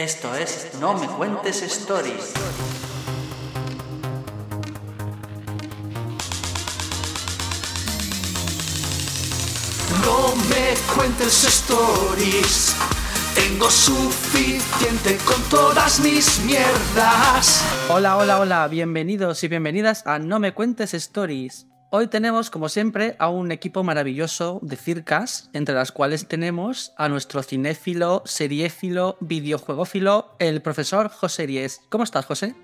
Esto es No me cuentes stories. No me cuentes stories. Tengo suficiente con todas mis mierdas. Hola, hola, hola, bienvenidos y bienvenidas a No me cuentes stories. Hoy tenemos, como siempre, a un equipo maravilloso de circas, entre las cuales tenemos a nuestro cinéfilo, seriéfilo, videojuegófilo, el profesor José Ries. ¿Cómo estás, José?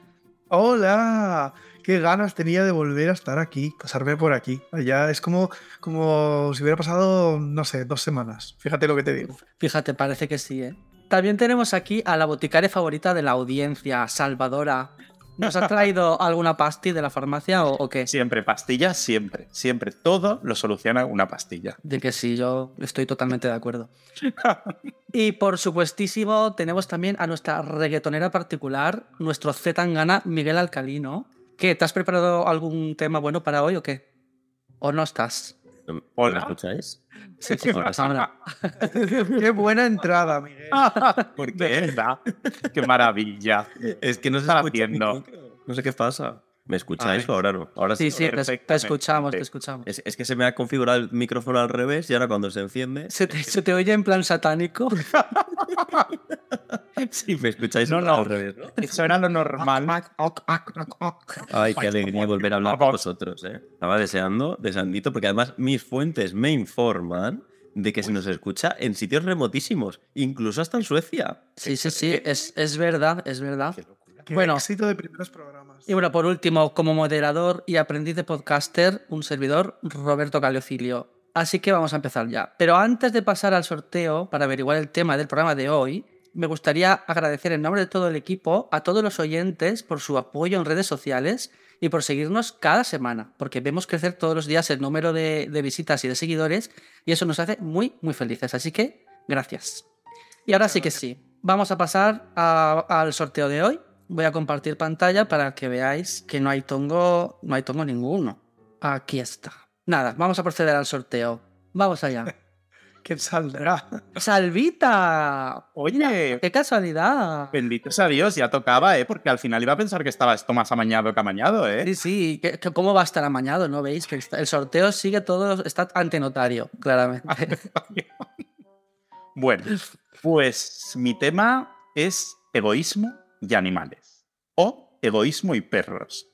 Hola, qué ganas tenía de volver a estar aquí, pasarme por aquí. Ya es como, como si hubiera pasado, no sé, dos semanas. Fíjate lo que te digo. Fíjate, parece que sí, ¿eh? También tenemos aquí a la boticaria favorita de la audiencia, Salvadora. ¿Nos ha traído alguna pastilla de la farmacia o, o qué? Siempre, pastillas, siempre. Siempre. Todo lo soluciona una pastilla. De que sí, yo estoy totalmente de acuerdo. y por supuestísimo, tenemos también a nuestra reggaetonera particular, nuestro Z Tangana, Miguel Alcalino. ¿Qué? ¿Te has preparado algún tema bueno para hoy o qué? ¿O no estás? ¿Me escucháis? Sí, sí, ahora. Qué buena entrada, Miguel. ¿Por qué? ¡Qué maravilla! Es que no se Está haciendo. No sé qué pasa. ¿Me escucháis o ahora no? Ahora Sí, sí, te, escuchamos, te escuchamos. Es, es que se me ha configurado el micrófono al revés y ahora cuando se enciende. ¿Se te, se te oye en plan satánico? Sí, me escucháis No, no. al revés, ¿no? Eso era lo normal. Ay, qué alegría volver a hablar con vosotros, ¿eh? Estaba deseando, deseandito, porque además mis fuentes me informan de que se nos escucha en sitios remotísimos, incluso hasta en Suecia. Sí, sí, sí, es, es verdad, es verdad. Qué Bueno. éxito de primeros programas. Y bueno, por último, como moderador y aprendiz de podcaster, un servidor, Roberto Caliocilio. Así que vamos a empezar ya. Pero antes de pasar al sorteo, para averiguar el tema del programa de hoy, me gustaría agradecer en nombre de todo el equipo a todos los oyentes por su apoyo en redes sociales y por seguirnos cada semana, porque vemos crecer todos los días el número de, de visitas y de seguidores y eso nos hace muy, muy felices. Así que, gracias. Y ahora sí que sí, vamos a pasar a- al sorteo de hoy. Voy a compartir pantalla para que veáis que no hay tongo, no hay tongo ninguno. Aquí está. Nada, vamos a proceder al sorteo. Vamos allá. ¿Quién saldrá? ¡Salvita! Oye, ¡Qué casualidad! bendito sea Dios, ya tocaba, ¿eh? Porque al final iba a pensar que estaba esto más amañado que amañado, ¿eh? Sí, sí, ¿cómo va a estar amañado? ¿No veis? Que el sorteo sigue todo, está ante notario, claramente. Bueno, pues mi tema es egoísmo y animales. O egoísmo y perros.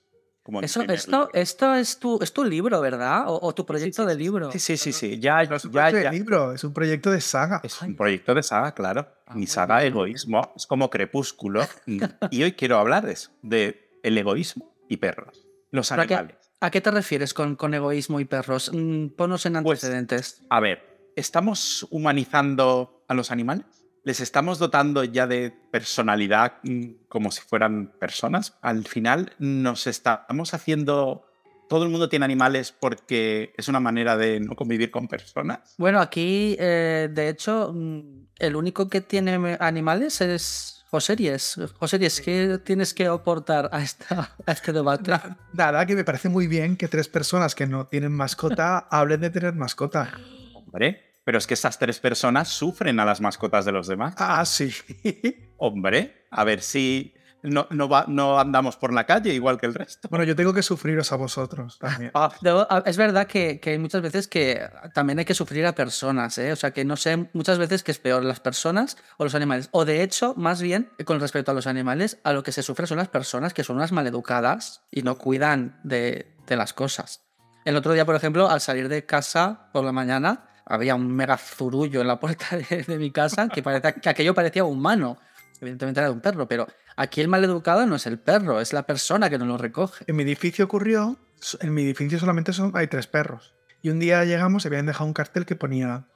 Como Eso, esto, esto es tu, es tu libro, ¿verdad? O, o tu proyecto de libro. Sí, sí, sí, sí. Ya, No es un ya, proyecto ya. de libro, es un proyecto de saga. Es un proyecto de saga, claro. Ah, Mi saga bueno. Egoísmo es como Crepúsculo. Y, hoy quiero hablar de eso, de el egoísmo y perros. Los ¿Pero a qué- animales. ¿A qué te refieres con, con egoísmo y perros? Mm, Ponos en Pues- antecedentes. A ver, ¿estamos humanizando a los animales? ¿Les estamos dotando ya de personalidad mm, como si fueran personas? Al final nos estamos haciendo... Todo el mundo tiene animales porque es una manera de no convivir con personas. Bueno, aquí, eh, de hecho, mm, el único que tiene animales es José Ries. José Ries, ¿qué tienes que aportar a, esta, a este debate? Nada, que me parece muy bien que tres personas que no tienen mascota hablen de tener mascota. Hombre, pero es que esas tres personas sufren a las mascotas de los demás. Ah, sí. Hombre, a ver si no, no, va- no andamos por la calle igual que el resto. Bueno, yo tengo que sufriros a vosotros también. Ah, es verdad que, que hay muchas veces que también hay que sufrir a personas, ¿eh? O sea, que no sé muchas veces que es peor las personas o los animales. O de hecho, más bien, con respecto a los animales, a lo que se sufre son las personas que son unas maleducadas y no cuidan de, de las cosas. El otro día, por ejemplo, al salir de casa por la mañana, había un mega zurullo en la puerta de, mi casa que, parecía, que aquello parecía humano. Evidentemente era de un perro, pero aquí el maleducado no es el perro, es la persona que no lo recoge. En mi edificio ocurrió, en mi edificio solamente son, hay tres perros. Y un día llegamos habían dejado un cartel que ponía,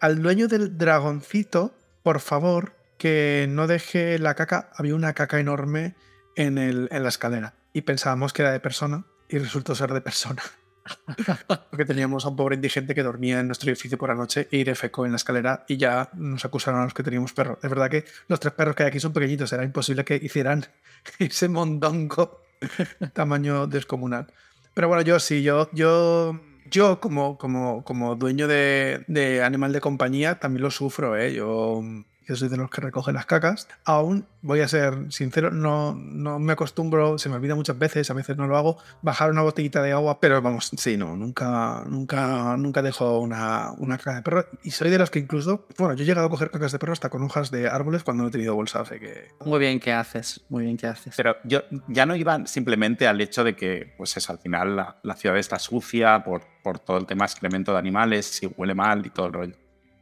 al dueño del dragoncito, por favor, que no deje la caca. Había una caca enorme en, el, en la escalera. Y pensábamos que era de persona y resultó ser de persona. Porque teníamos a un pobre indigente que dormía en nuestro edificio por la noche y defecó en la escalera y ya nos acusaron a los que teníamos perros. Es verdad que los tres perros que hay aquí son pequeñitos, era imposible que hicieran ese mondongo tamaño descomunal. Pero bueno, yo sí, yo, yo, yo como, como, como dueño de, de animal de compañía también lo sufro, ¿eh? Yo yo soy de los que recogen las cacas. Aún, voy a ser sincero, no, no me acostumbro, se me olvida muchas veces, a veces no lo hago, bajar una botellita de agua, pero vamos, sí, no, nunca, nunca, nunca dejo una, una caca de perro. Y soy de los que incluso, bueno, yo he llegado a coger cacas de perro hasta con hojas de árboles cuando no he tenido bolsa, así que... Muy bien que haces, muy bien que haces. Pero yo ya no iba simplemente al hecho de que, pues eso, al final la, la ciudad está sucia por, por todo el tema excremento de animales, si huele mal y todo el rollo.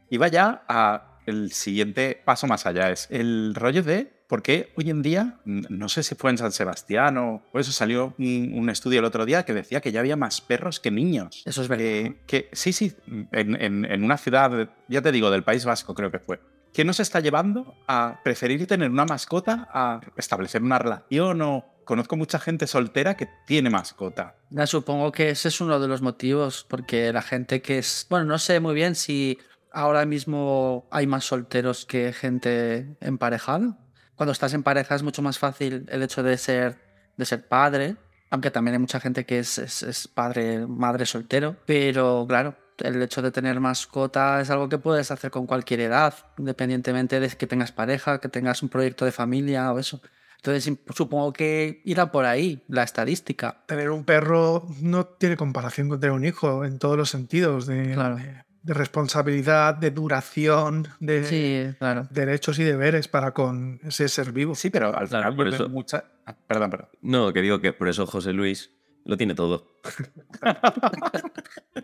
Iba ya a el siguiente paso más allá, es el rollo de por qué hoy en día, no sé si fue en San Sebastián o o eso salió un, un estudio el otro día que decía que ya había más perros que niños. Eso es verdad. Que, que- sí, sí, en, en- en una ciudad, ya te digo, del País Vasco creo que fue. ¿Qué nos está llevando a preferir tener una mascota a establecer una relación o conozco mucha gente soltera que tiene mascota? Ya supongo que ese es uno de los motivos, porque la gente que es. Bueno, no sé muy bien si ahora mismo hay más solteros que gente emparejada. Cuando estás en pareja es mucho más fácil el hecho de ser, de ser padre, aunque también hay mucha gente que es, es- es padre, madre soltero. Pero claro, el hecho de tener mascota es algo que puedes hacer con cualquier edad, independientemente de que tengas pareja, que tengas un proyecto de familia o eso. Entonces supongo que irá por ahí la estadística. Tener un perro no tiene comparación con tener un hijo en todos los sentidos, de, Claro. de- de responsabilidad, de duración, de Sí, claro. derechos y deberes para con ese ser vivo. Sí, pero al Claro, final por eso- mucha... ah, Perdón, perdón. No, que digo que por eso José Luis lo tiene todo.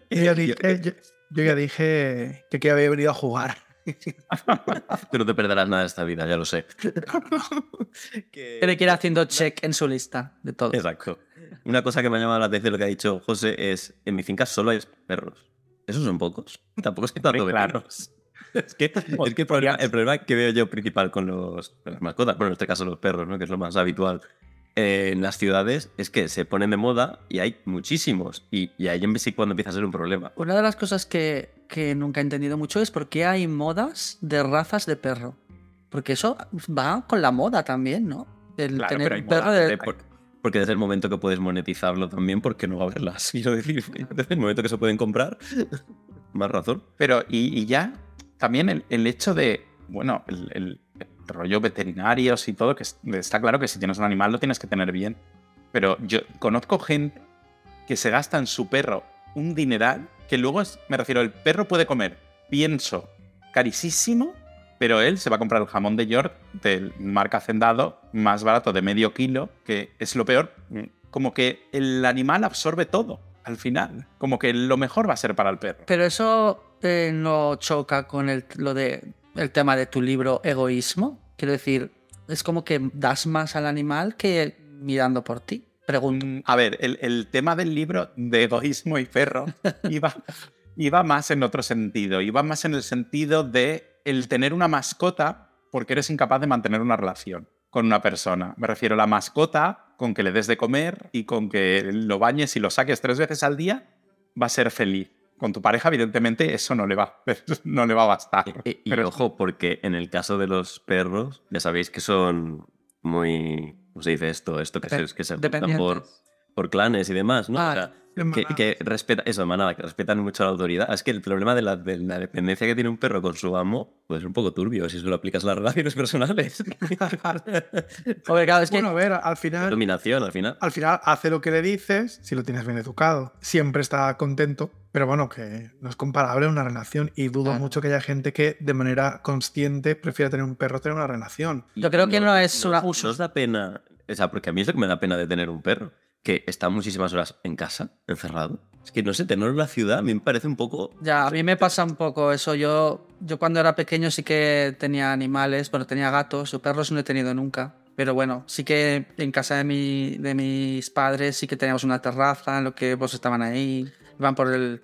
Yo ya dije, yo, yo ya dije que, que había venido a jugar. Tú no te perderás nada de esta vida, ya lo sé. Que- Tiene que ir haciendo check en su lista de todo. Exacto. Una cosa que me ha llamado la atención lo que ha dicho José es, en mi finca solo hay perros. Esos son pocos. Tampoco es que tanto perros. Es que, es que el, problema, el problema que veo yo principal con, los, con las mascotas, bueno, en este caso los perros, ¿no? que es lo más habitual eh, en las ciudades, es que se ponen de moda y hay muchísimos. Y, y ahí en sí cuando empieza a ser un problema. Una de las cosas que, que nunca he entendido mucho es por qué hay modas de razas de perro. Porque eso va con la moda también, ¿no? El Claro, tener pero hay un perro moda de... Por- porque desde el momento que puedes monetizarlo también, porque no va a haberlas? Quiero decir, desde el momento que se pueden comprar, más razón. Pero, y, ya, también el, el hecho de, bueno, el, rollo veterinarios y todo, que es- está claro que si tienes un animal lo tienes que tener bien. Pero yo conozco gente que se gasta en su perro un dineral, que luego es, me refiero, el perro puede comer pienso carísimo, pero él se va a comprar el jamón de York del marca Hacendado más barato de medio kilo, que es lo peor. Como que el animal absorbe todo al final. Como que lo mejor va a ser para el perro. Pero eso eh, no choca con el, lo de, el tema de tu libro Egoísmo. Quiero decir, es como que das más al animal que mirando por ti. Pregunto. Mm, A ver, el, el tema del libro de egoísmo y perro iba, iba más en otro sentido. Iba más en el sentido de el tener una mascota porque eres incapaz de mantener una relación con una persona. Me refiero a la mascota con que le des de comer y con que lo bañes y lo saques tres veces al día, va a ser feliz. Con tu pareja, evidentemente, eso no le va, no le va a bastar. Y, y Pero- ojo, porque en el caso de los perros, ya sabéis que son muy. ¿Cómo se dice esto? Esto que se, que se por, por clanes y demás, ¿no? Ah, O sea, de que, respeta, eso, de manada, que respetan mucho la autoridad. Es que el problema de la, de la dependencia que tiene un perro con su amo puede ser un poco turbio si se lo aplicas a las relaciones personales. Hombre, claro, es que Bueno, a ver, al final, Dominación, al final. al final hace lo que le dices si lo tienes bien educado. Siempre está contento, pero bueno, que no es comparable a una relación y dudo Claro. mucho que haya gente que de manera consciente prefiera tener un perro tener una relación. Yo creo que no es una- ¿Nos os da pena? O sea, porque a mí es lo que me da pena de tener un perro. Que está muchísimas horas en casa, encerrado. Es que no sé, tenerlo en la ciudad a mí me parece un poco. Ya, a mí me pasa un poco eso. Yo, yo cuando era pequeño sí que tenía animales, bueno, tenía gatos, o perros no he tenido nunca. Pero bueno, sí que en casa de, mi, de mis padres sí que teníamos una terraza en lo que vos estaban ahí, iban por el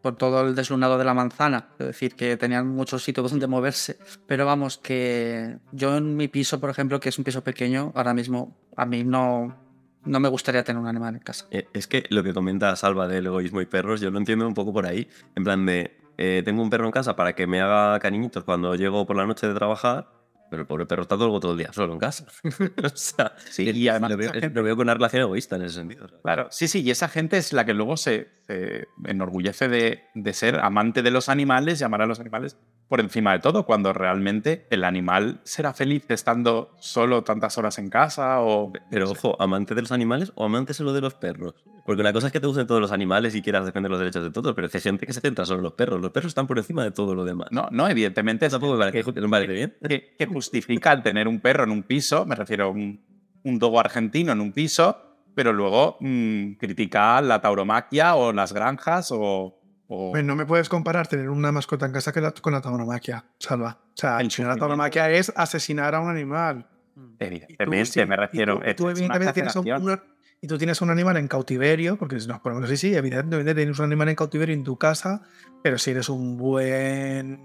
por todo el deslunado de la manzana, es decir, que tenían muchos sitios donde moverse. Pero vamos, que yo en mi piso, por ejemplo, que es un piso pequeño, ahora mismo a mí no, no me gustaría tener un animal en casa. Eh, Es que lo que comenta Salva del egoísmo y perros, yo lo entiendo un poco por ahí. En plan de, eh, tengo un perro en casa para que me haga cariñitos cuando llego por la noche de trabajar, pero el pobre perro está todo, todo el día solo en casa. o sea, Sí, y además lo veo, lo veo con una relación egoísta en ese sentido. Claro, sí, sí, y esa gente es la que luego se, se enorgullece de, de ser amante de los animales y amar a los animales por encima de todo, cuando realmente el animal será feliz estando solo tantas horas en casa o... Pero ojo, amante de los animales o amante solo de los perros. Porque una cosa es que te gusten todos los animales y quieras defender los derechos de todos, pero hay gente que se centra solo en los perros. Los perros están por encima de todo lo demás. No, no, evidentemente es Tampoco me parece, que, me parece bien. que- que justifica el tener un perro en un piso, me refiero a un, un dogo argentino en un piso, pero luego mm, critica la tauromaquia o las granjas o... o- Pues no me puedes comparar tener una mascota en casa que la- con la tauromaquia, Salva. O sea, El la tauromaquia es asesinar a un animal. Y tú, Evidentemente, sí, me y refiero... tú- tú evidentemente tienes un, y tú tienes un animal en cautiverio, porque si nos ponemos así, sí, evidentemente tienes un animal en cautiverio en tu casa, pero si eres un buen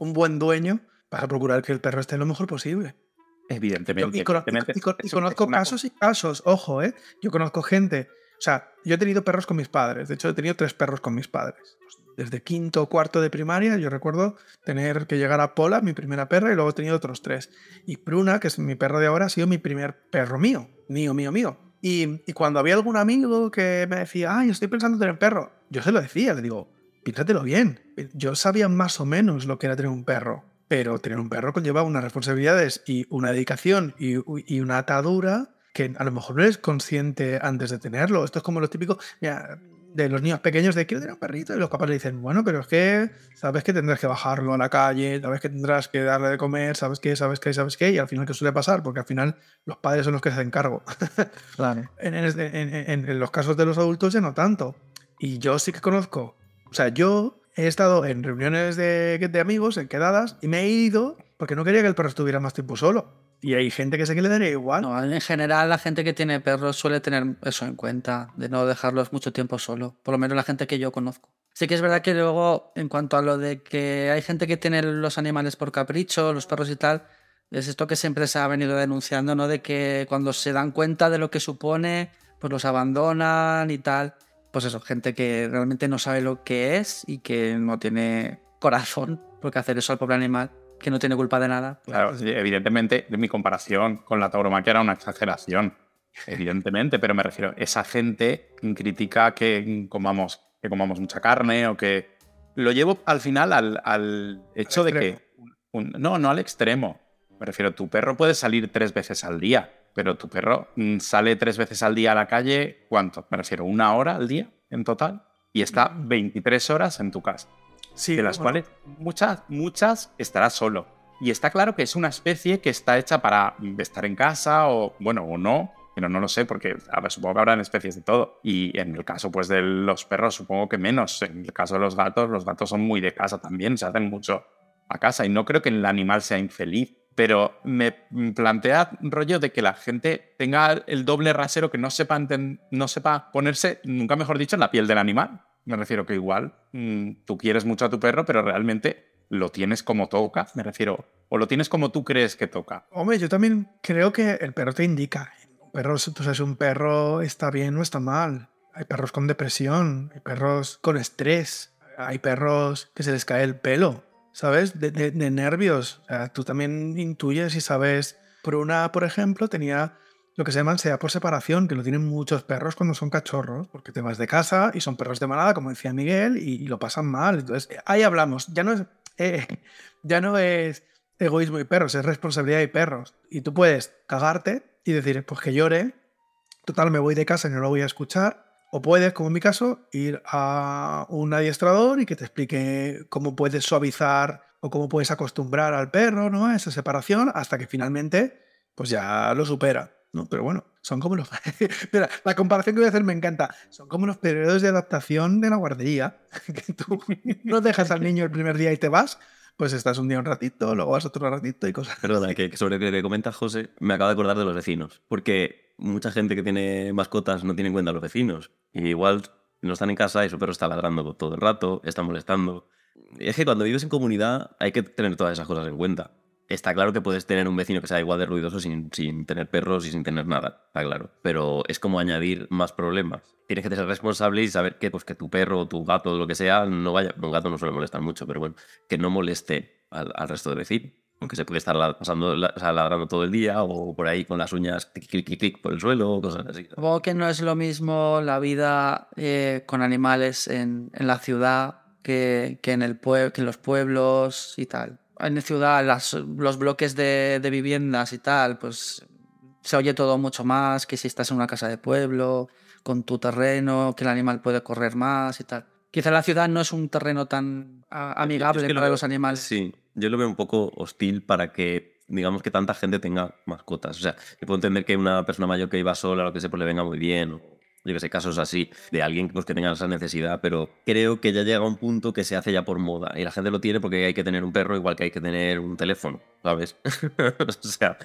un buen dueño, vas a procurar que el perro esté lo mejor posible. Evidentemente. Y, cono- evidentemente, y con- y conozco casos y casos, ojo, ¿eh? Yo conozco gente, o sea, yo he tenido perros con mis padres, de hecho he tenido tres perros con mis padres. Desde quinto o cuarto de primaria, yo recuerdo tener que llegar a Pola, mi primera perra, y luego he tenido otros tres. Y Bruna, que es mi perro de ahora, ha sido mi primer perro mío, mío, mío, mío. Y, y cuando había algún amigo que me decía, ay, estoy pensando en tener perro, yo se lo decía, le digo, piénsatelo bien. Yo sabía más o menos lo que era tener un perro, pero tener un perro conlleva unas responsabilidades y una dedicación y, y una atadura que a lo mejor no eres consciente antes de tenerlo. Esto es como lo típico mira, de los niños pequeños de quiero tener un perrito y los papás le dicen, bueno, pero es que sabes que tendrás que bajarlo a la calle, sabes que tendrás que darle de comer, sabes que, sabes que, sabes que, y al final, ¿qué suele pasar? Porque al final los padres son los que se hacen cargo. Claro. En, en- en- en- en los casos de los adultos ya no tanto. Y yo sí que conozco. O sea, yo he estado en reuniones de, de amigos, en quedadas, y me he ido porque no quería que el perro estuviera más tiempo solo. Y hay gente que sé que le daría igual. No, en general la gente que tiene perros suele tener eso en cuenta, de no dejarlos mucho tiempo solo, por lo menos la gente que yo conozco. Sí que es verdad que luego, en cuanto a lo de que hay gente que tiene los animales por capricho, los perros y tal, es esto que siempre se ha venido denunciando, ¿no? De que cuando se dan cuenta de lo que supone, pues los abandonan y tal. Pues eso, gente que realmente no sabe lo que es y que no tiene corazón, porque hacer eso al pobre animal, que no tiene culpa de nada. pues, Claro, evidentemente, mi comparación con la tauromaquia era una exageración. Evidentemente, pero me refiero, esa gente critica que comamos, que comamos mucha carne o que. Lo llevo al final al, al hecho de que. un- no, no al extremo. Me refiero, tu perro puede salir tres veces al día, pero tu perro mm, sale tres veces al día a la calle, ¿cuánto? Me refiero, una hora al día en total. Y está 23 horas en tu casa Sí, de las bueno, cuales muchas, muchas estará solo. Y está claro que es una especie que está hecha para estar en casa o, bueno, o no, pero no lo sé porque a ver, supongo que habrán especies de todo. Y en el caso pues de los perros supongo que menos. En el caso de los gatos, los gatos son muy de casa también, se hacen mucho a casa y no creo que el animal sea infeliz. Pero me plantea rollo de que la gente tenga el doble rasero que no sepa, no sepa ponerse, nunca mejor dicho, en la piel del animal. Me refiero que igual mm, tú quieres mucho a tu perro, pero realmente lo tienes como toca. Me refiero, o lo tienes como tú crees que toca. Hombre, yo también creo que el perro te indica. Un tú sabes, un perro está bien o está mal. Hay perros con depresión, hay perros con estrés, hay perros que se les cae el pelo, ¿sabes? De, nervios. Sea, tú también intuyes y sabes. Bruna, por ejemplo, tenía lo que se llama ansiedad por separación, que lo tienen muchos perros cuando son cachorros, porque te vas de casa y son perros de manada, como decía Miguel, y, y lo pasan mal. Entonces, ahí hablamos. Ya no es, eh, ya no es egoísmo y perros, es responsabilidad y perros. Y tú puedes cagarte y decir, pues que llore, total, me voy de casa y no lo voy a escuchar. O puedes, como en mi caso, ir a un adiestrador y que te explique cómo puedes suavizar o cómo puedes acostumbrar al perro, ¿no? A esa separación hasta que finalmente, pues ya lo supera, ¿no? Pero bueno, son como los... Mira, la comparación que voy a hacer me encanta. Son como los periodos de adaptación de la guardería. Que tú no dejas al niño el primer día y te vas, pues estás un día un ratito, luego vas otro ratito y cosas. Perdona, que, que sobre lo que comenta José, me acabo de acordar de los vecinos. Porque mucha gente que tiene mascotas no tiene en cuenta a los vecinos. Y igual no están en casa y su perro está ladrando todo el rato, está molestando. Y es que cuando vives en comunidad hay que tener todas esas cosas en cuenta. Está claro que puedes tener un vecino que sea igual de ruidoso sin, sin tener perros y sin tener nada, está claro. Pero es como añadir más problemas. Tienes que ser responsable y saber que, pues, que tu perro o tu gato lo que sea no vaya. Un gato no suele molestar mucho, pero bueno, que no moleste al, resto de vecinos. Aunque se puede estar pasando, ladrando todo el día o por ahí con las uñas clic, clic, clic, por el suelo o cosas así. Supongo que no es lo mismo la vida eh, con animales en, en la ciudad que, que en, el que en los pueblos y tal. En la ciudad, las- los bloques de, de viviendas y tal, pues se oye todo mucho más que si estás en una casa de pueblo, con tu terreno, que el animal puede correr más y tal. Quizá la ciudad no es un terreno tan a- amigable Es que lo para veo- los animales. Sí, yo lo veo un poco hostil para que, digamos, que tanta gente tenga mascotas. O sea, que puedo entender que una persona mayor que iba sola, lo que sea, pues le venga muy bien. O yo que sé, casos así, de alguien pues, que tenga esa necesidad, pero creo que ya llega un punto que se hace ya por moda. Y la gente lo tiene porque hay que tener un perro igual que hay que tener un teléfono, ¿sabes? o sea...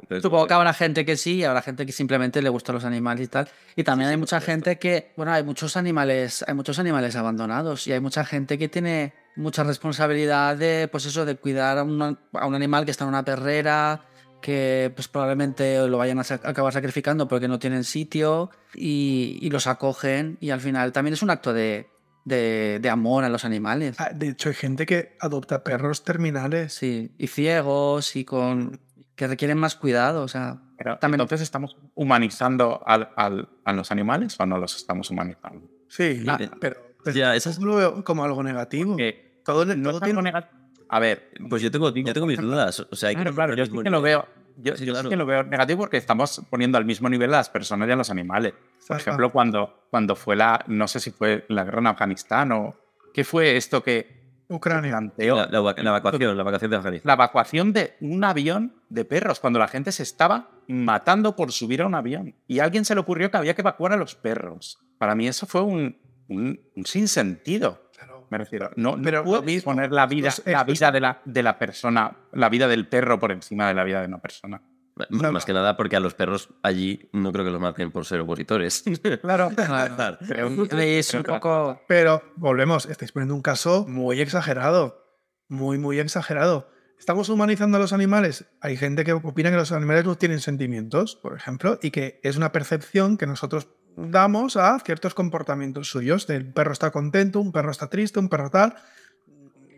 entonces, Supongo que habrá gente que sí y habrá gente que simplemente le gustan los animales y tal. Y también hay mucha gente que, bueno, hay muchos animales, hay muchos animales abandonados y hay mucha gente que tiene mucha responsabilidad de, pues eso, de cuidar a, una- a un animal que está en una perrera, que pues probablemente lo vayan a acabar sacrificando porque no tienen sitio y, y los acogen y al final también es un acto de, de, de amor a los animales. Ah, De hecho, hay gente que adopta perros terminales. Sí, y ciegos y con que requieren más cuidado, o sea, Pero, También- Entonces, ¿estamos humanizando al- al- a los animales o no los estamos humanizando? Sí, Ah, pero, pero ya, esas- lo veo como algo negativo. Todo, no todo es tiene- algo negativo. A ver, Pues yo tengo, yo tengo mis dudas. O sea, Claro, que- claro, yo sí que lo veo. Yo, Sí, claro. que lo veo negativo porque estamos poniendo al mismo nivel a las personas y a los animales. Por ejemplo, cuando, cuando fue la, no sé si fue la guerra en Afganistán o qué fue esto que Ucrania. planteó La, la la evacuación, la evacuación de Afganistán. la evacuación de un avión de perros cuando la gente se estaba matando por subir a un avión y a alguien se le ocurrió que había que evacuar a los perros. Para mí eso fue un, un, un sinsentido. Me refiero, no, no Pero puedes mismo, poner la vida, esto es- la vida de la, de la persona, la vida del perro por encima de la vida de una persona. No, Más no. que nada porque a los perros allí no creo que los maten por ser opositores. Claro. Y es un poco... Pero volvemos, estáis poniendo un caso muy exagerado. Muy, muy exagerado. ¿Estamos humanizando a los animales? Hay gente que opina que los animales no tienen sentimientos, por ejemplo, y que es una percepción que nosotros damos a ciertos comportamientos suyos. El perro está contento, un perro está triste, un perro tal.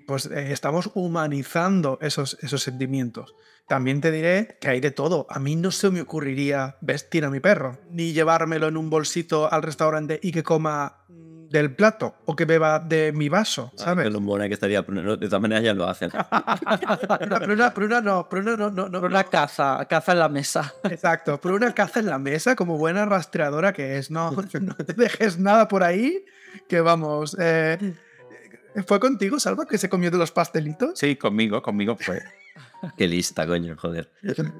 Pues eh, estamos humanizando esos, esos sentimientos. También te diré que hay de todo. A mí no se me ocurriría vestir a mi perro, ni llevármelo en un bolsito al restaurante y que coma del plato o que beba de mi vaso, ¿sabes? Que lo que estaría. pero no, De todas maneras ya lo hacen. pero, una, pero una no, pero una no, no, no, Una caza, caza en la mesa. Exacto, pero una caza en la mesa como buena rastreadora que es. No, no te dejes nada por ahí, que vamos. eh, ¿Fue contigo, Salva, que se comió de los pastelitos? Sí, conmigo, conmigo fue Qué lista, coño, joder.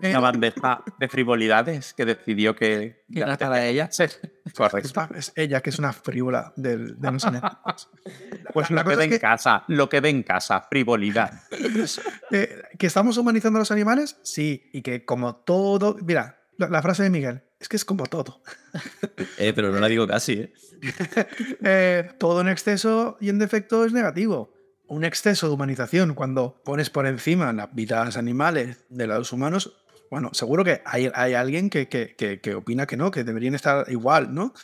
Una bandeja de frivolidades que decidió que... Que era para ella. Sí, correcto. es ella que es una frívola del, de los animales. Pues la Lo que cosa es en que, casa, lo que ve en casa, frivolidad. eh, que estamos humanizando a los animales, sí, y que como todo. Mira, la, la frase de Miguel, es que es como todo. Eh, pero no la digo casi, ¿eh? Eh, todo en exceso y en defecto es negativo. Un exceso de humanización, cuando pones por encima las vidas animales de los humanos, bueno, seguro que hay, hay alguien que, que- que- que opina que no, que deberían estar igual, ¿no?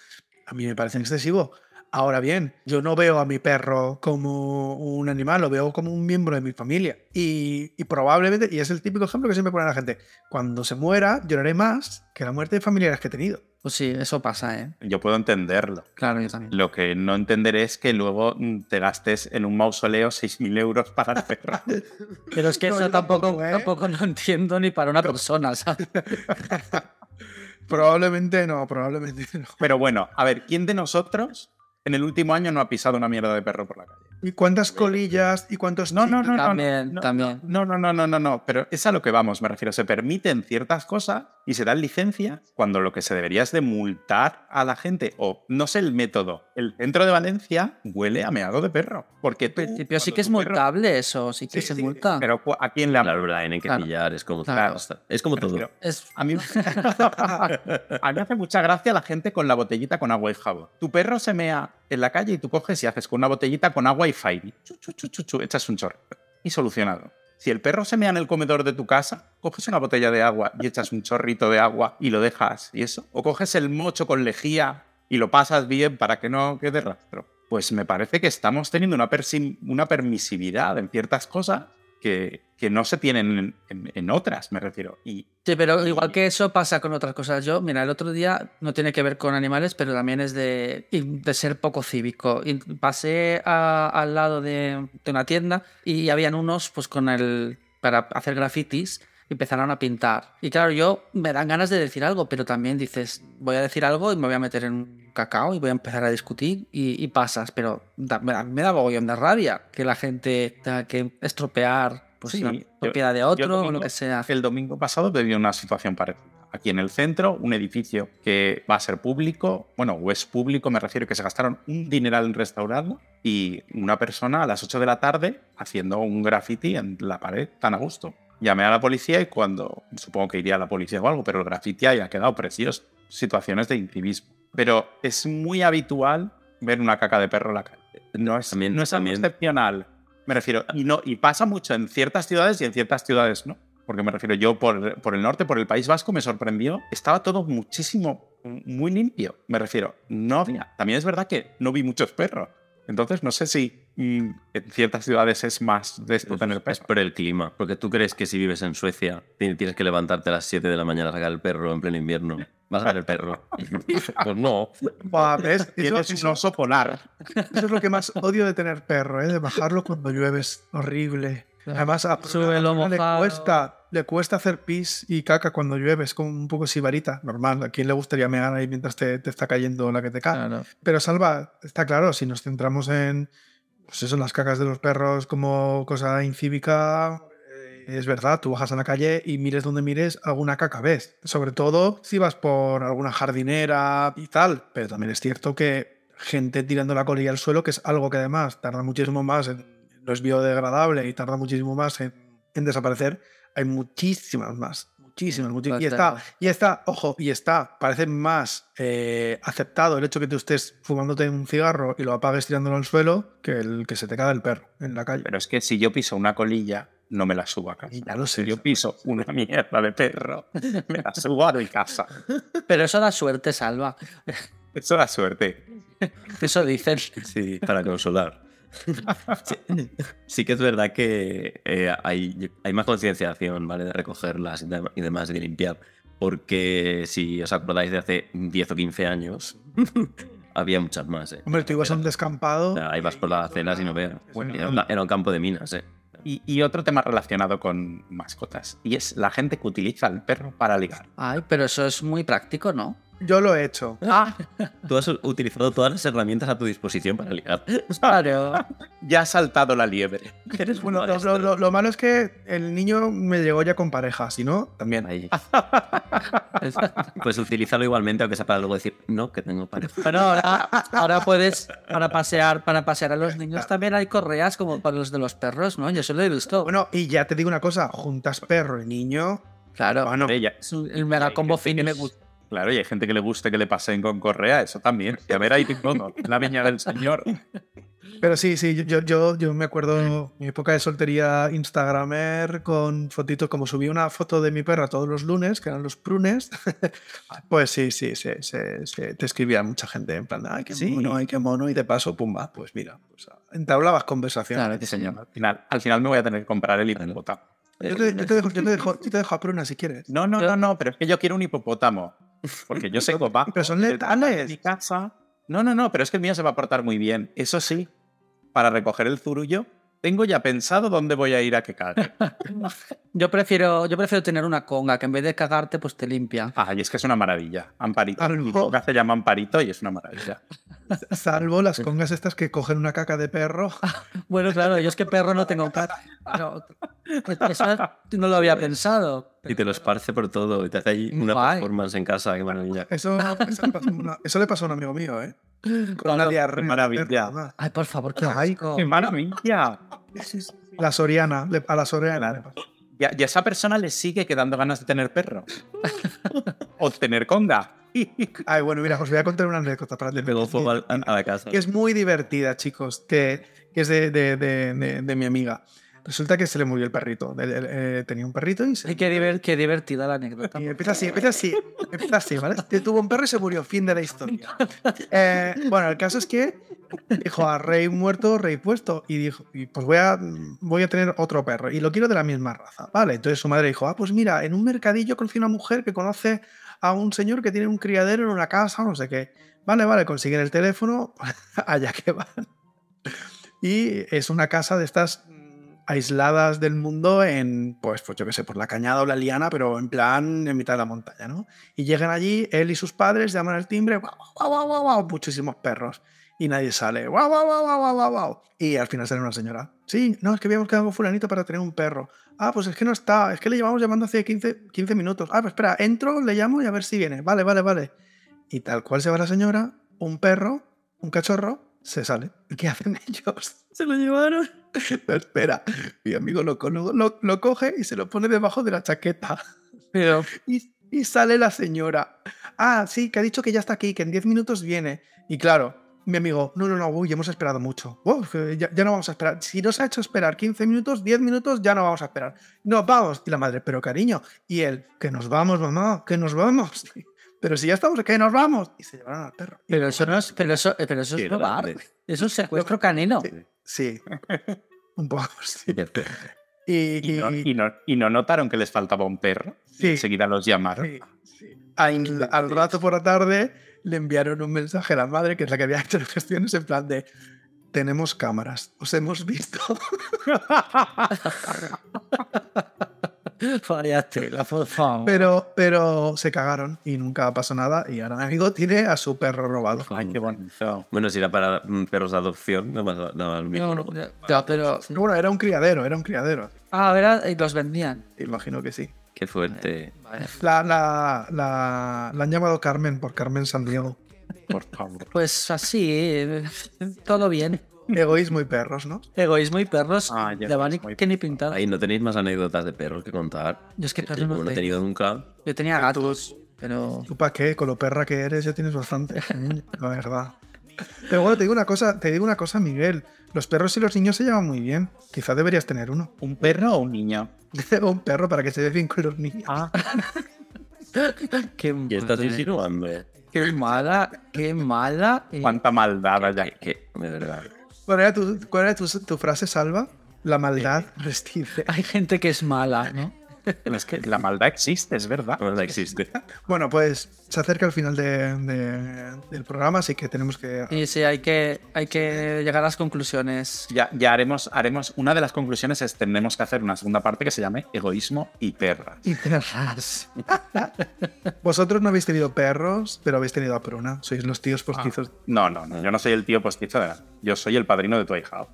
A mí me parece excesivo. Ahora bien, yo no veo a mi perro como un animal, lo veo como un miembro de mi familia. Y, y probablemente, y es el típico ejemplo que siempre pone la gente, cuando se muera lloraré más que la muerte de familiares que he tenido. Pues sí, eso pasa, ¿eh? Yo puedo entenderlo. Claro, yo también. Lo que no entenderé es que luego mm, te gastes en un mausoleo 6.000 euros para el perro. Pero es que No, eso tampoco, tampoco, ¿eh? tampoco lo entiendo ni para una persona, ¿sabes? Probablemente no, probablemente no. Pero bueno, a ver, ¿quién de nosotros en el último año no ha pisado una mierda de perro por la calle? ¿Y cuántas colillas y cuántos No, no, no, no, También, no, también. No, no, no, no, no, no, pero es a lo que vamos, me refiero. Se permiten ciertas cosas y se dan licencias cuando lo que se debería es de multar a la gente, o no sé el método. El centro de Valencia huele a meado de perro. Porque tú, En principio sí que es perro- multable eso, sí que Sí, se sí, multa. Pero ¿a quién le ha Claro, la tienen que Claro. pillar, es como, Claro. es como todo. Pero Es, A mí, a mí me hace mucha gracia la gente con la botellita con agua y jabón. Tu perro se mea en la calle y tú coges y haces con una botellita con agua y chu, chu, chu, chu, echas un chorro. Y solucionado. Si el perro se mea en el comedor de tu casa, coges una botella de agua y echas un chorrito de agua y lo dejas y eso. O coges el mocho con lejía y lo pasas bien para que no quede rastro. Pues me parece que estamos teniendo una, una permisividad en ciertas cosas que, que no se tienen en, en- en otras, me refiero. Y Sí, pero igual que eso pasa con otras cosas. Yo, mira, el otro día no tiene que ver con animales, pero también es de, de ser poco cívico. Y pasé a- al lado de, de una tienda y habían unos pues con el para hacer grafitis empezaron a pintar. Y claro, yo me dan ganas de decir algo, pero también dices, voy a decir algo y me voy a meter en un cacao y voy a empezar a discutir y, y pasas. Pero da- me, da- me da mogollón de rabia que la gente tenga que estropear pues, Sí, la propiedad de otro o domingo- lo que sea. El domingo pasado viví una situación parecida. Aquí en el centro, un edificio que va a ser público, bueno, o es público, me refiero que se gastaron un dineral en restaurarlo y una persona a las 8 de la tarde haciendo un graffiti en la pared tan a gusto. Llamé a la policía y cuando, supongo que iría a la policía o algo, pero el graffiti ahí ha quedado precioso. Situaciones de incivismo. Pero es muy habitual ver una caca de perro en la calle. No es, También- no es algo también- excepcional. Me refiero, y, no, y pasa mucho en ciertas ciudades y en ciertas ciudades no. Porque me refiero, yo por, por el norte, por el País Vasco, me sorprendió. Estaba todo muchísimo, muy limpio. Me refiero, no había. También es verdad que no vi muchos perros. Entonces, no sé si en ciertas ciudades es más de esto tener Es perros. por el clima. Porque tú crees que si vives en Suecia ti- tienes que levantarte a las 7 de la mañana a sacar el perro en pleno invierno. Vas a ver el perro. pues no. ¿ves? Eso, Tienes un eso- oso polar. eso es lo que más odio de tener perro, ¿eh? de bajarlo cuando llueve, es horrible. Además, a Sube lo le cuesta, le cuesta hacer pis y caca cuando llueve, es como un poco sibarita, normal. ¿A quién le gustaría mear ahí mientras te, te está cayendo la que te cae? Claro. Pero Salva, está claro, si nos centramos en pues eso, las cacas de los perros como cosa incívica, eh, es verdad, tú bajas a la calle y mires donde mires, alguna caca ves. Sobre todo si vas por alguna jardinera y tal. Pero también es cierto que gente tirando la colilla al suelo, que es algo que además tarda muchísimo más en. no es biodegradable y tarda muchísimo más en, en desaparecer, hay muchísimas más. Muchísimas, muchísimas. Y está, y está, ojo, y está, parece más eh, aceptado el hecho que tú estés fumándote un cigarro y lo apagues tirándolo al suelo que el que se te caga el perro en la calle. Pero es que si yo piso una colilla, no me la subo a casa. Y ya lo sé. Si yo piso una mierda de perro, me la subo a mi casa. Pero eso da suerte, Salva. Eso da suerte. Eso dicen. Sí, para consolar. Sí, sí que es verdad que eh, hay, hay más concienciación, ¿vale? De recogerlas y, dem- y demás, de limpiar. Porque si os acordáis de hace 10 o 15 años, había muchas más, ¿eh? Hombre, tú ibas a un O descampado. sea, ahí vas por las cenas y no veas. Bueno, era un campo de minas, ¿eh? Y, y otro tema relacionado con mascotas. Y es la gente que utiliza al perro para ligar. Ay, pero eso es muy práctico, ¿no? Yo lo he hecho. Ah, Tú has utilizado todas las herramientas a tu disposición para ligar. claro. Ya ha saltado la liebre. Eres Bueno, lo, lo- lo- lo malo es que el niño me llegó ya con pareja, si no, también. Ahí. Pues utilízalo igualmente, aunque sea para luego decir, no, que tengo pareja. Bueno, ahora, ahora puedes, para pasear, para pasear a los niños también hay correas como para los de los perros, ¿no? Yo eso lo he visto. Bueno, y ya te digo una cosa, juntas perro y niño. claro. Bueno, Ella. Es un- el mega combo que le fitness. gusta- Claro, y hay gente que le guste que le pasen con correa, eso también. Y a ver ahí la viña del señor. Pero sí, sí, yo, yo, yo me acuerdo mi época de soltería Instagramer con fotitos, como subí una foto de mi perra todos los lunes, que eran los prunes, pues sí, sí, sí, sí, sí, te escribía mucha gente en plan, ay, qué Sí. mono, ay, qué mono, y de paso, pumba, pues mira, pues entablabas conversación. Claro, sí, señor. Al final, al final me voy a tener que comprar el hipopótamo. Yo te, yo te dejo, yo te dejo- yo te dejo a pruna si quieres. No, no, no, no, pero es que yo quiero un hipopótamo. Porque yo sé va. Pero son letales. mi casa. No, no, no, pero es que el mío se va a portar muy bien. Eso sí, para recoger el zurullo, tengo ya pensado dónde voy a ir a que cague. Yo prefiero, yo prefiero tener una conga que en vez de cagarte, pues te limpia. Ay, es que es una maravilla. Amparito. Mi conga se llama Amparito y es una maravilla. Salvo las congas estas que cogen una caca de perro. Bueno, claro, yo es que perro no tengo cat. Pero, pues, no lo había pensado. Y te lo esparce por todo y te hace ahí una Guay. performance en casa, qué maravilla. Eso, eso le pasó a una- eso le pasó a un amigo mío, ¿eh? Con una Qué diarrea. maravilla. además. Ay, por favor, qué asco. ¡Qué maravilla! La Soriana, a la Soriana. le pasó. Y a, y a esa persona le sigue quedando ganas de tener perro. o tener conga. Ay, bueno, mira, os voy a contar una anécdota para pegó fuego al- a la casa. que es muy divertida, chicos, que, que es de, de- de- de- de mi amiga. Resulta que se le murió el perrito. Eh, tenía un perrito y, se, Ay, qué, diver- qué divertida la anécdota. y empieza así, empieza así, empieza así, ¿vale? Te tuvo un perro y se murió, fin de la historia. Eh, bueno, el caso es que Dijo a rey muerto, rey puesto. Y dijo, y pues voy a, voy a tener otro perro. Y lo quiero de la misma raza. Vale, entonces su madre dijo, ah, pues mira, en un mercadillo conocí una mujer que conoce a un señor que tiene un criadero en una casa, no sé qué. Vale, vale, consiguen el teléfono, allá que van. Y es una casa de estas aisladas del mundo en, pues, pues yo qué sé, por la cañada o la liana, pero en plan en mitad de la montaña, ¿no? Y llegan allí, él y sus padres llaman al timbre, guau, guau, guau, guau, muchísimos perros. Y nadie sale, guau, guau, guau, guau, guau, guau. Y al final sale una señora. Sí, no, es que habíamos quedado con fulanito para tener un perro. Ah, pues es que no está, es que le llevamos llamando hace 15, 15 minutos. Ah, pues espera, entro, le llamo y a ver si viene. Vale, vale, vale. Y tal cual se va la señora, un perro, un cachorro, se sale. ¿Y qué hacen ellos? Se lo llevaron. No, espera, mi amigo lo, lo, lo coge y se lo pone debajo de la chaqueta. Pero, Y, y sale la señora. Ah, sí, que ha dicho que ya está aquí, que en 10 minutos viene. Y claro, mi amigo, no, no, no, uy, hemos esperado mucho. Uf, ya, ya no vamos a esperar. Si nos ha hecho esperar 15 minutos, 10 minutos, ya no vamos a esperar. Nos vamos. Y la madre, pero cariño. Y él, que nos vamos, mamá, que nos vamos. Pero si ya estamos, que nos vamos. Y se llevaron al perro. Y pero eso no es, pero eso, pero eso es robar. Eso es secuestro canino. Sí, un poco, sí. Y, Y no, y- y no- y no notaron que les faltaba un perro. Sí. Enseguida los llamaron. Sí, sí. Al, al rato por la tarde le enviaron un mensaje a la madre, que es la que había hecho las gestiones, en plan de tenemos cámaras, os hemos visto. Vaya tela, por favor. Pero, pero se cagaron y nunca pasó nada. Y ahora mi amigo tiene a su perro robado. Ay, qué bonito. Bueno, si era para perros de adopción, no más no, al mismo. No, no, pero. Pero bueno, era un criadero, era un criadero. Ah, verá, y los vendían. Imagino que sí. Qué fuerte. La, la, la, la han llamado Carmen por Carmen San Diego. Por favor. Pues así, eh, todo bien. Egoísmo y perros, ¿no? Egoísmo y perros Ah, ya de muy- que ni pintar. Ahí no tenéis más anécdotas de perros que contar. Yo es que Yo perros no no he tenido nunca. Yo tenía gatos, pero. ¿Tú para qué? Con lo perra que eres ya tienes bastante. La verdad. Pero bueno, te digo una cosa, te digo una cosa, Miguel. Los perros y los niños se llevan muy bien. Quizá deberías tener uno. ¿Un perro o un niño? un perro para que se ve bien con los niños. Ah. qué, ¿Qué estás insinuando? qué mala, qué mala. eh, ¿Cuánta maldad hay aquí? De verdad. ¿Cuál era tu, cuál era tu, tu frase, Salva? La maldad restice. Hay gente que es mala, ¿no? Es que la maldad existe, es verdad. No existe. Bueno, pues se acerca el final de- de- del programa, así que tenemos que... Y sí, hay que, hay que llegar a las conclusiones. Ya, ya haremos, haremos. Una de las conclusiones es tenemos que hacer una segunda parte que se llame egoísmo y perras. Y perras. Vosotros no habéis tenido perros, pero habéis tenido a Pruna. Sois los tíos postizos. No, no, no. Yo no soy el tío postizo de nada. Yo soy el padrino de tu ahijado.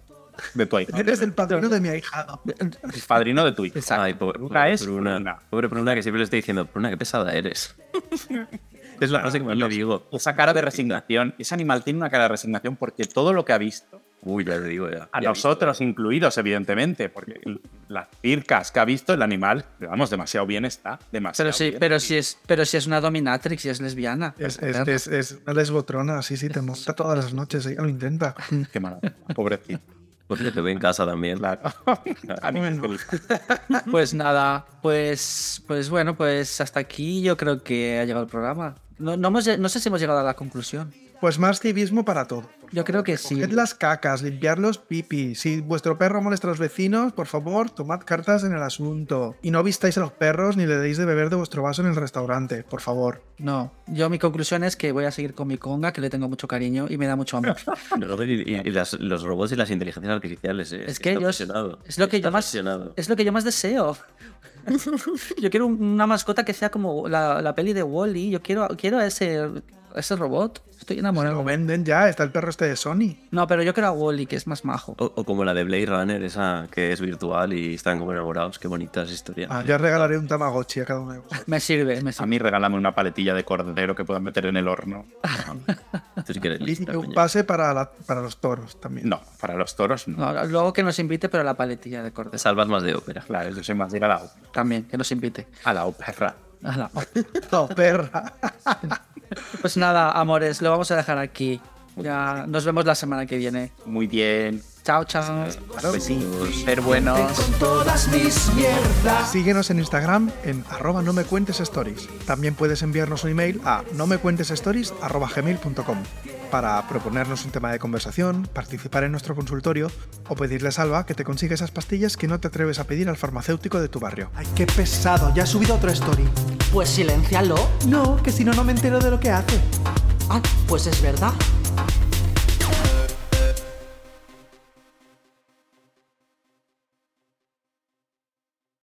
De tu ahijado. Eres el padrino de mi ahijado. El padrino de tu hijo. Ay, pobre, Pruna es Pruna. Pruna. Pobre Pruna que siempre le estoy diciendo, Pruna, qué pesada eres. es la frase que más le digo. Esa cara de resignación. Ese animal tiene una cara de resignación porque todo lo que ha visto, Uy, ya te digo ya. a Ya nosotros incluidos, evidentemente, porque las circas que ha visto el animal, vamos, demasiado bien está. Demasiado Pero sí, bien. pero si es, pero si es una dominatrix y es lesbiana. Es, es, es, es una lesbotrona, sí, sí, te monta todas las noches, ella lo intenta. Qué maravilla, pobrecito. Porque te ve en casa también. Claro. A mí me Pues nada, pues, pues bueno, pues hasta aquí yo creo que ha llegado el programa. No, no, hemos- no sé si hemos llegado a la conclusión. Pues más civismo para todo. Yo creo que sí. Coged las cacas, limpiar los pipis. Si vuestro perro molesta a los vecinos, por favor, tomad cartas en el asunto. Y no vistáis a los perros ni le deis de beber de vuestro vaso en el restaurante, por favor. No, yo mi conclusión es que voy a seguir con mi conga, que le tengo mucho cariño y me da mucho amor. No, y, y- y las- los robots y las inteligencias artificiales. eh. Es que Está yo- es lo que Está yo más-. Es lo que yo más deseo. Yo quiero una mascota que sea como la, la peli de Wally. Yo quiero, quiero a ese, ese robot. Estoy Lo enamorado. venden ya, está el perro este de Sony. No, pero yo quiero a Wally, que es más majo. O, o como la de Blade Runner, esa que es virtual y están como enamorados. Qué bonita esa historia. Ah, ya regalaré un Tamagotchi a cada uno de vosotros. Me sirve, me A sirve. mí regálame una paletilla de cordero que puedan meter en el horno. Tú sí que eres Y lista, un pase para, la- para los toros también. No, para los toros no. No, luego que nos invite, pero a la paletilla de Te cordero. salvas más de ópera. Claro, yo soy más de ir a la, ópera. También, que nos invite. a la ópera. A la- No, perra. Pues nada, amores, lo vamos a dejar aquí. Ya nos vemos la semana que viene. Muy bien. Chao, chao. Besitos. Ser buenos. Con todas mis mierdas. Síguenos en Instagram en arroba no me cuentes stories. También puedes enviarnos un email a no me cuentes stories arroba gmail.com. para proponernos un tema de conversación, participar en nuestro consultorio o pedirle a Salva que te consiga esas pastillas que no te atreves a pedir al farmacéutico de tu barrio. Ay, qué pesado, ya ha subido otra story. Pues siléncialo. No, que si no, no me entero de lo que hace. Ah, pues es verdad.